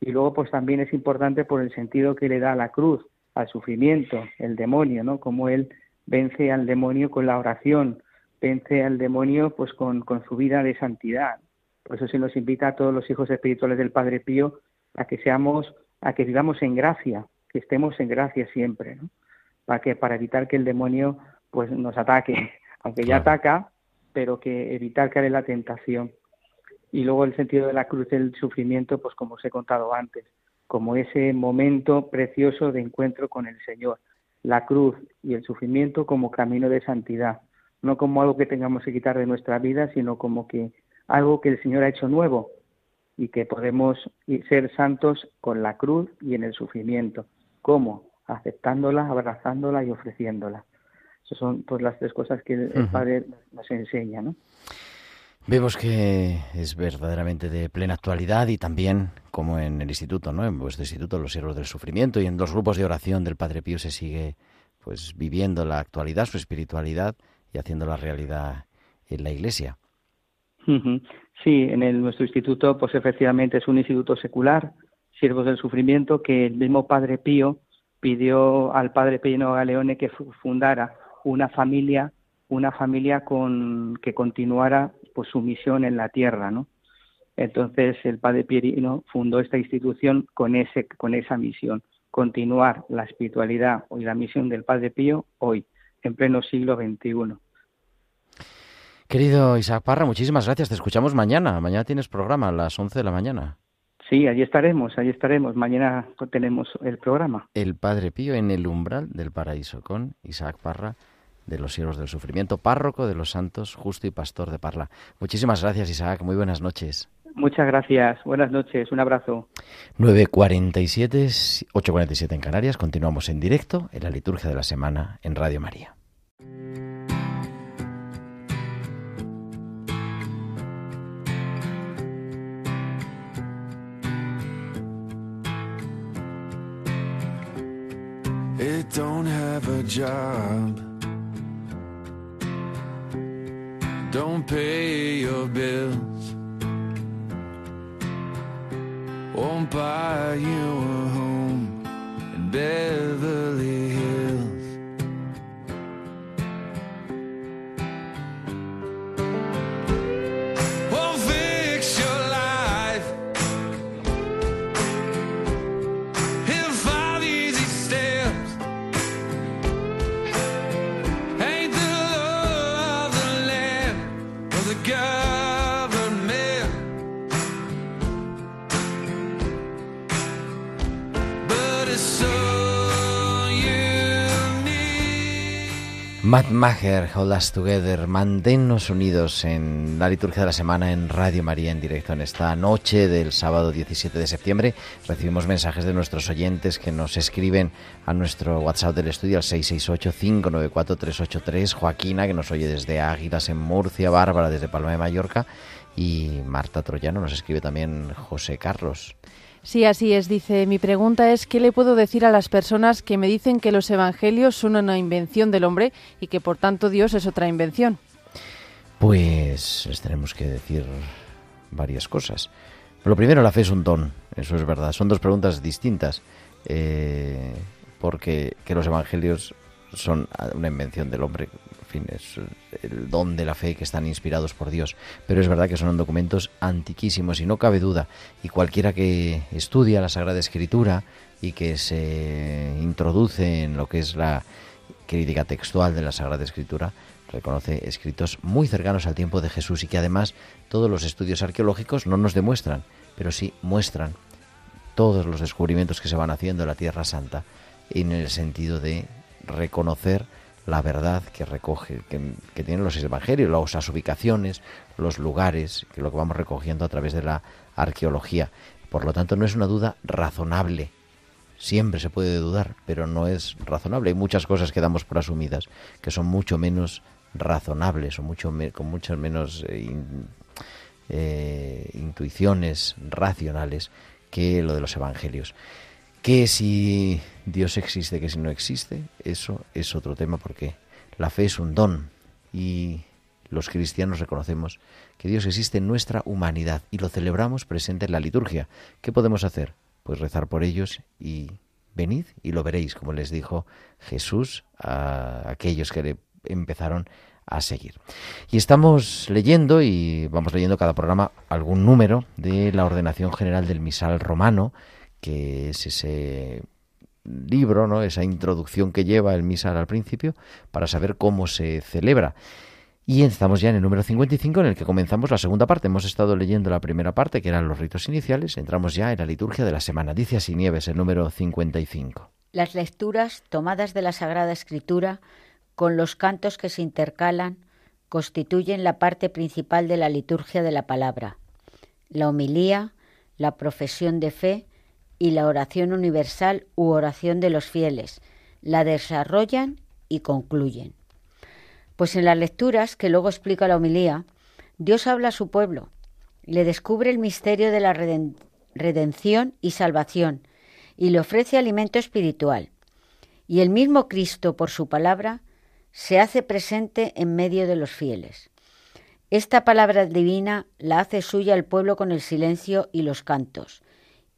Y luego, pues también es importante por el sentido que le da a la cruz, al sufrimiento, el demonio, ¿no? Como él vence al demonio con la oración, vence al demonio pues con, con su vida de santidad. Por eso se nos invita a todos los hijos espirituales del Padre Pío a que seamos, a que vivamos en gracia, que estemos en gracia siempre, ¿no? Para que, para evitar que el demonio pues nos ataque, aunque ya ataca, pero que evitar caer en la tentación. Y luego el sentido de la cruz del sufrimiento, pues como os he contado antes, como ese momento precioso de encuentro con el Señor, la cruz y el sufrimiento como camino de santidad, no como algo que tengamos que quitar de nuestra vida, sino como que algo que el Señor ha hecho nuevo y que podemos ser santos con la cruz y en el sufrimiento. ¿Cómo? Aceptándola, abrazándola y ofreciéndola. Esas son pues las tres cosas que el, Padre nos enseña, ¿no? Vemos que es verdaderamente de plena actualidad y también, como en el instituto, ¿no? En vuestro instituto, los siervos del sufrimiento y en los grupos de oración del Padre Pío se sigue pues viviendo la actualidad, su espiritualidad y haciendo la realidad en la Iglesia. Sí, en el, nuestro instituto, pues efectivamente es un instituto secular, Siervos del Sufrimiento, que el mismo Padre Pío pidió al Padre Pino Galeone que fundara una familia, una familia con que continuara pues su misión en la tierra, ¿no? Entonces el padre Pierino fundó esta institución con ese con esa misión, continuar la espiritualidad y la misión del Padre Pío hoy, en pleno siglo XXI. Querido Isaac Parra, muchísimas gracias. Te escuchamos mañana. Mañana tienes programa a las 11 de la mañana. Sí, allí estaremos, allí estaremos. Mañana tenemos el programa. El Padre Pío en el umbral del paraíso con Isaac Parra de los siervos del sufrimiento, párroco de los santos, justo y pastor de Parla. Muchísimas gracias, Isaac. Muy buenas noches. Muchas gracias. Buenas noches. Un abrazo. 9.47, 8.47 en Canarias. Continuamos en directo en la liturgia de la semana en Radio María. don't have a job. Pay your bills. Won't buy you a home in Beverly Matt Maher, Hold Us Together, manténnos unidos en la liturgia de la semana en Radio María en directo en esta noche del sábado 17 de septiembre. Recibimos mensajes de nuestros oyentes que nos escriben a nuestro WhatsApp del estudio al 668-594-383, Joaquina que nos oye desde Águilas en Murcia, Bárbara desde Palma de Mallorca y Marta Troyano nos escribe también José Carlos. Sí, así es. Dice, mi pregunta es, ¿qué le puedo decir a las personas que me dicen que los evangelios son una invención del hombre y que por tanto Dios es otra invención? Pues les tenemos que decir varias cosas. Lo primero, la fe es un don, eso es verdad. Son dos preguntas distintas, eh, porque que los evangelios son una invención del hombre, es el don de la fe que están inspirados por Dios. Pero es verdad que son documentos antiquísimos y no cabe duda. Y cualquiera que estudia la Sagrada Escritura y que se introduce en lo que es la crítica textual de la Sagrada Escritura, reconoce escritos muy cercanos al tiempo de Jesús y que además todos los estudios arqueológicos no nos demuestran, pero sí muestran todos los descubrimientos que se van haciendo en la Tierra Santa en el sentido de reconocer la verdad que recoge, que, tienen los evangelios, las ubicaciones, los lugares, que lo que vamos recogiendo a través de la arqueología. Por lo tanto, no es una duda razonable. Siempre se puede dudar, pero no es razonable. Hay muchas cosas que damos por asumidas que son mucho menos razonables o mucho con muchas menos eh, eh, intuiciones racionales que lo de los evangelios. Que si Dios existe, que si no existe, eso es otro tema porque la fe es un don y los cristianos reconocemos que Dios existe en nuestra humanidad y lo celebramos presente en la liturgia. ¿Qué podemos hacer? pues rezar por ellos y venid y lo veréis, como les dijo Jesús a aquellos que le empezaron a seguir. Y estamos leyendo, y vamos leyendo cada programa, algún número de la ordenación general del misal romano, que es ese libro, ¿no? esa introducción que lleva el misal al principio, para saber cómo se celebra. Y estamos ya en el número 55 en el que comenzamos la segunda parte. Hemos estado leyendo la primera parte, que eran los ritos iniciales. Entramos ya en la liturgia de la semana. Dice así Nieves, el número 55. Las lecturas tomadas de la Sagrada Escritura con los cantos que se intercalan constituyen la parte principal de la liturgia de la palabra. La homilía, la profesión de fe y la oración universal u oración de los fieles la desarrollan y concluyen. Pues en las lecturas que luego explica la homilía, Dios habla a su pueblo, le descubre el misterio de la redención y salvación y le ofrece alimento espiritual. Y el mismo Cristo, por su palabra, se hace presente en medio de los fieles. Esta palabra divina la hace suya el pueblo con el silencio y los cantos,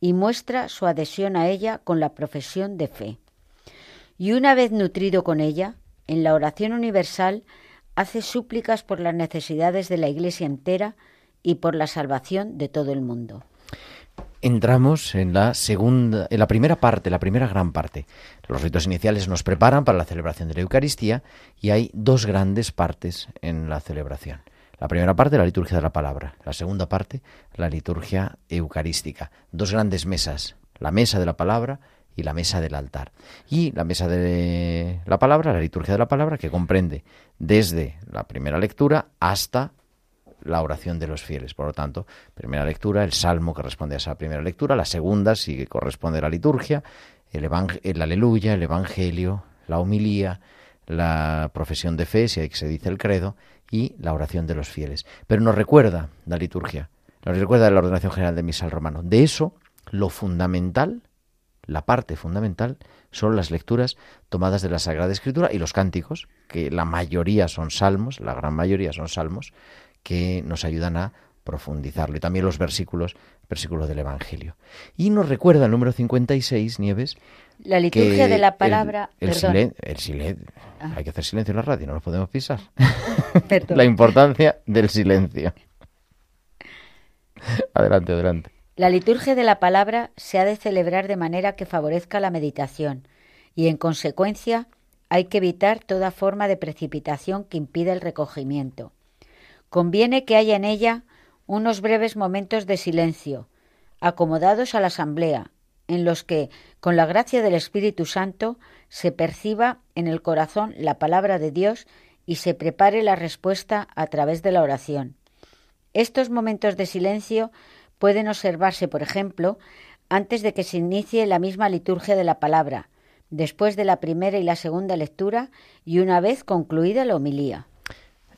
y muestra su adhesión a ella con la profesión de fe. Y una vez nutrido con ella, en la oración universal hace súplicas por las necesidades de la Iglesia entera y por la salvación de todo el mundo. Entramos en la segunda, en la primera parte, la primera gran parte. Los ritos iniciales nos preparan para la celebración de la Eucaristía y hay dos grandes partes en la celebración. La primera parte, la liturgia de la palabra. La segunda parte, la liturgia eucarística. Dos grandes mesas, la mesa de la palabra y la mesa del altar. Y la mesa de la palabra, la liturgia de la palabra, que comprende desde la primera lectura hasta la oración de los fieles. Por lo tanto, primera lectura, el salmo que responde a esa primera lectura, la segunda que corresponde a la liturgia, el, el aleluya, el evangelio, la homilía, la profesión de fe, si que se dice el credo, y la oración de los fieles. Pero nos recuerda la liturgia, nos recuerda la ordenación general de misal romano. De eso, lo fundamental, la parte fundamental, son las lecturas tomadas de la Sagrada Escritura y los cánticos, que la mayoría son salmos, la gran mayoría son salmos, que nos ayudan a profundizarlo. Y también los versículos, versículos del Evangelio. Y nos recuerda el número 56, Nieves. La liturgia de la palabra. El, silencio. Ah. Hay que hacer silencio en la radio, no lo podemos pisar. la importancia del silencio. adelante, adelante. La liturgia de la palabra se ha de celebrar de manera que favorezca la meditación y, en consecuencia, hay que evitar toda forma de precipitación que impida el recogimiento. Conviene que haya en ella unos breves momentos de silencio, acomodados a la asamblea, en los que, con la gracia del Espíritu Santo, se perciba en el corazón la palabra de Dios y se prepare la respuesta a través de la oración. Estos momentos de silencio pueden observarse, por ejemplo, antes de que se inicie la misma liturgia de la palabra, después de la primera y la segunda lectura y una vez concluida la homilía.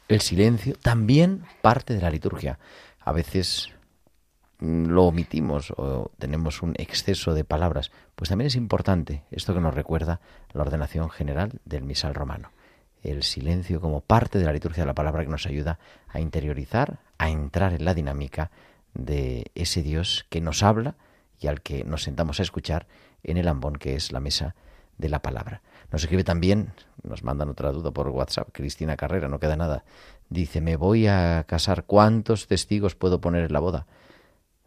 El silencio también parte de la liturgia. A veces mm, lo omitimos o tenemos un exceso de palabras, pues también es importante esto que nos recuerda la ordenación general del misal romano. El silencio como parte de la liturgia de la palabra que nos ayuda a interiorizar, a entrar en la dinámica de ese Dios que nos habla y al que nos sentamos a escuchar en el ambón que es la mesa de la palabra. Nos escribe también, nos mandan otra duda por WhatsApp, Cristina Carrera, no queda nada. Dice, me voy a casar, ¿cuántos testigos puedo poner en la boda?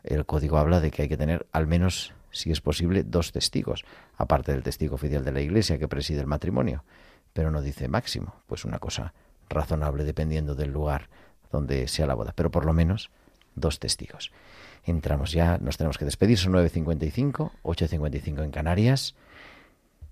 El código habla de que hay que tener al menos, si es posible, dos testigos, aparte del testigo oficial de la Iglesia que preside el matrimonio. Pero no dice máximo, pues una cosa razonable dependiendo del lugar donde sea la boda, pero por lo menos dos testigos. Entramos ya, nos tenemos que despedir, son 9.55, 8.55 en Canarias.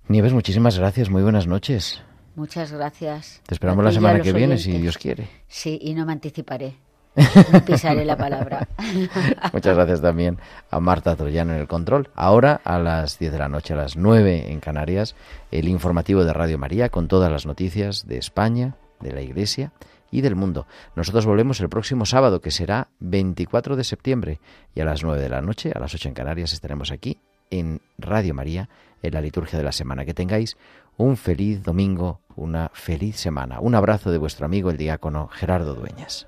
Nieves, muchísimas gracias, muy buenas noches. Muchas gracias. Te esperamos la semana que viene, si Dios quiere. Sí, y no me anticiparé. Pisaré la palabra. Muchas gracias también a Marta Troyano en el control. Ahora, a las 10 de la noche, a las 9 en Canarias, el informativo de Radio María con todas las noticias de España, de la Iglesia y del mundo. Nosotros volvemos el próximo sábado, que será 24 de septiembre, y a las 9 de la noche, a las 8 en Canarias, estaremos aquí en Radio María en la liturgia de la semana. Que tengáis un feliz domingo, una feliz semana. Un abrazo de vuestro amigo el diácono Gerardo Dueñas.